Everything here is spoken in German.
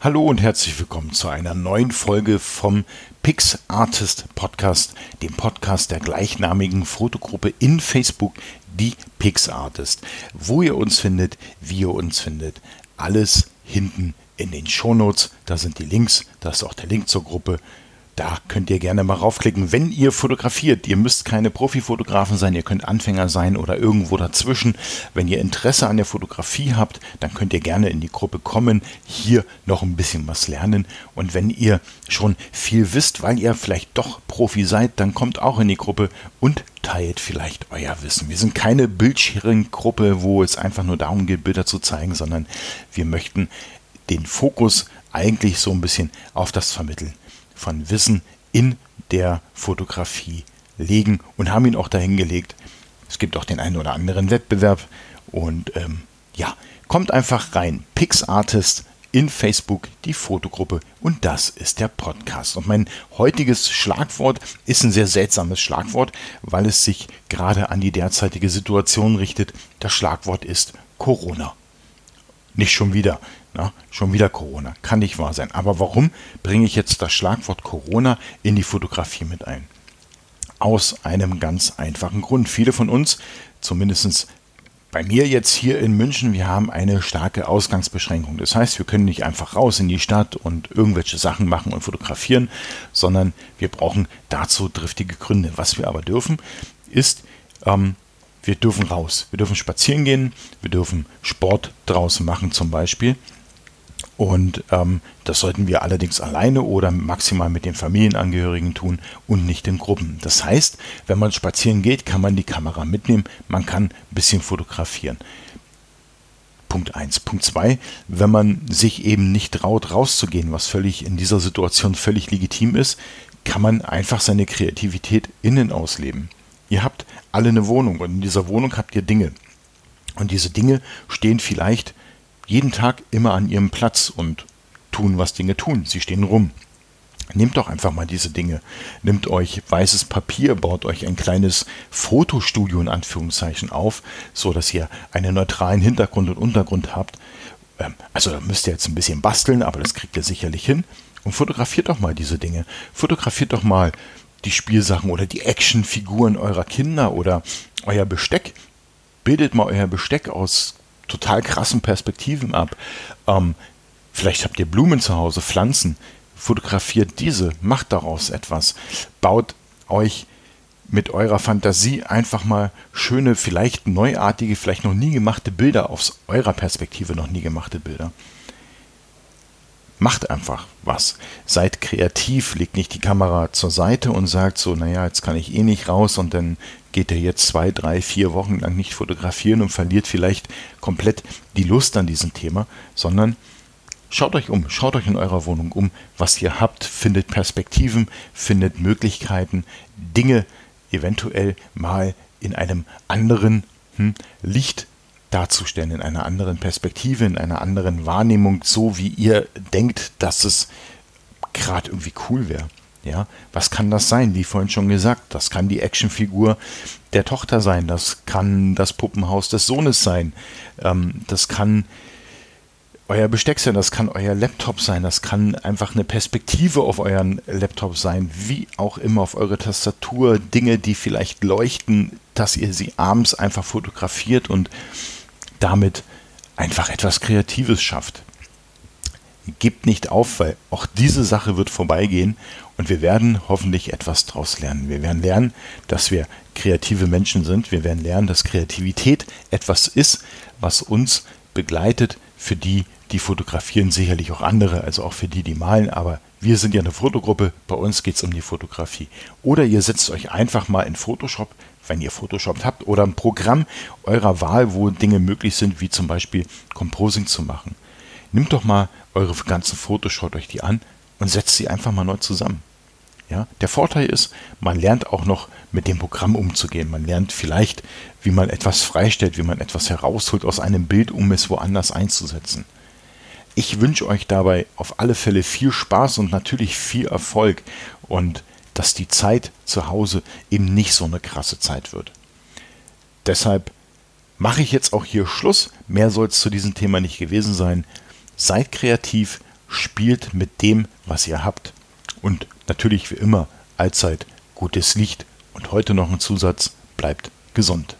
Hallo und herzlich willkommen zu einer neuen Folge vom Pix Artist Podcast, dem Podcast der gleichnamigen Fotogruppe in Facebook, die Pix Artist. Wo ihr uns findet, wie ihr uns findet, alles hinten in den Shownotes. Da sind die Links, da ist auch der Link zur Gruppe. Da könnt ihr gerne mal raufklicken, wenn ihr fotografiert. Ihr müsst keine Profifotografen sein, ihr könnt Anfänger sein oder irgendwo dazwischen. Wenn ihr Interesse an der Fotografie habt, dann könnt ihr gerne in die Gruppe kommen, hier noch ein bisschen was lernen. Und wenn ihr schon viel wisst, weil ihr vielleicht doch Profi seid, dann kommt auch in die Gruppe und teilt vielleicht euer Wissen. Wir sind keine Bildsharing-Gruppe, wo es einfach nur darum geht, Bilder zu zeigen, sondern wir möchten den Fokus eigentlich so ein bisschen auf das Vermitteln von Wissen in der Fotografie legen und haben ihn auch dahin gelegt. Es gibt auch den einen oder anderen Wettbewerb und ähm, ja, kommt einfach rein. PixArtist in Facebook, die Fotogruppe und das ist der Podcast. Und mein heutiges Schlagwort ist ein sehr seltsames Schlagwort, weil es sich gerade an die derzeitige Situation richtet. Das Schlagwort ist Corona. Nicht schon wieder. Na, schon wieder Corona. Kann nicht wahr sein. Aber warum bringe ich jetzt das Schlagwort Corona in die Fotografie mit ein? Aus einem ganz einfachen Grund. Viele von uns, zumindest bei mir jetzt hier in München, wir haben eine starke Ausgangsbeschränkung. Das heißt, wir können nicht einfach raus in die Stadt und irgendwelche Sachen machen und fotografieren, sondern wir brauchen dazu driftige Gründe. Was wir aber dürfen, ist ähm, wir dürfen raus. Wir dürfen spazieren gehen, wir dürfen Sport draußen machen zum Beispiel. Und ähm, das sollten wir allerdings alleine oder maximal mit den Familienangehörigen tun und nicht in Gruppen. Das heißt, wenn man spazieren geht, kann man die Kamera mitnehmen, man kann ein bisschen fotografieren. Punkt 1. Punkt 2, wenn man sich eben nicht traut, rauszugehen, was völlig in dieser Situation völlig legitim ist, kann man einfach seine Kreativität innen ausleben. Ihr habt alle eine Wohnung und in dieser Wohnung habt ihr Dinge. Und diese Dinge stehen vielleicht jeden Tag immer an ihrem Platz und tun, was Dinge tun. Sie stehen rum. Nehmt doch einfach mal diese Dinge. Nehmt euch weißes Papier, baut euch ein kleines Fotostudio in Anführungszeichen auf, so dass ihr einen neutralen Hintergrund und Untergrund habt. Ähm, also da müsst ihr jetzt ein bisschen basteln, aber das kriegt ihr sicherlich hin. Und fotografiert doch mal diese Dinge. Fotografiert doch mal die Spielsachen oder die Actionfiguren eurer Kinder oder euer Besteck. Bildet mal euer Besteck aus total krassen Perspektiven ab. Ähm, vielleicht habt ihr Blumen zu Hause, Pflanzen. Fotografiert diese, macht daraus etwas. Baut euch mit eurer Fantasie einfach mal schöne, vielleicht neuartige, vielleicht noch nie gemachte Bilder aus eurer Perspektive noch nie gemachte Bilder. Macht einfach was. Seid kreativ, legt nicht die Kamera zur Seite und sagt so, naja, jetzt kann ich eh nicht raus und dann geht er jetzt zwei, drei, vier Wochen lang nicht fotografieren und verliert vielleicht komplett die Lust an diesem Thema, sondern schaut euch um, schaut euch in eurer Wohnung um, was ihr habt, findet Perspektiven, findet Möglichkeiten, Dinge eventuell mal in einem anderen hm, Licht darzustellen, in einer anderen Perspektive, in einer anderen Wahrnehmung, so wie ihr denkt, dass es gerade irgendwie cool wäre. Ja, was kann das sein? Wie vorhin schon gesagt, das kann die Actionfigur der Tochter sein, das kann das Puppenhaus des Sohnes sein, ähm, das kann euer Besteck sein, das kann euer Laptop sein, das kann einfach eine Perspektive auf euren Laptop sein, wie auch immer auf eure Tastatur, Dinge, die vielleicht leuchten, dass ihr sie abends einfach fotografiert und damit einfach etwas Kreatives schafft. Gebt nicht auf, weil auch diese Sache wird vorbeigehen und wir werden hoffentlich etwas daraus lernen. Wir werden lernen, dass wir kreative Menschen sind. Wir werden lernen, dass Kreativität etwas ist, was uns begleitet. Für die, die fotografieren, sicherlich auch andere, also auch für die, die malen. Aber wir sind ja eine Fotogruppe. Bei uns geht es um die Fotografie. Oder ihr setzt euch einfach mal in Photoshop wenn ihr Photoshop habt oder ein Programm eurer Wahl, wo Dinge möglich sind, wie zum Beispiel Composing zu machen. Nehmt doch mal eure ganzen Fotos, schaut euch die an und setzt sie einfach mal neu zusammen. Ja, der Vorteil ist, man lernt auch noch mit dem Programm umzugehen. Man lernt vielleicht, wie man etwas freistellt, wie man etwas herausholt aus einem Bild, um es woanders einzusetzen. Ich wünsche euch dabei auf alle Fälle viel Spaß und natürlich viel Erfolg und dass die Zeit zu Hause eben nicht so eine krasse Zeit wird. Deshalb mache ich jetzt auch hier Schluss. Mehr soll es zu diesem Thema nicht gewesen sein. Seid kreativ, spielt mit dem, was ihr habt. Und natürlich wie immer allzeit gutes Licht. Und heute noch ein Zusatz, bleibt gesund.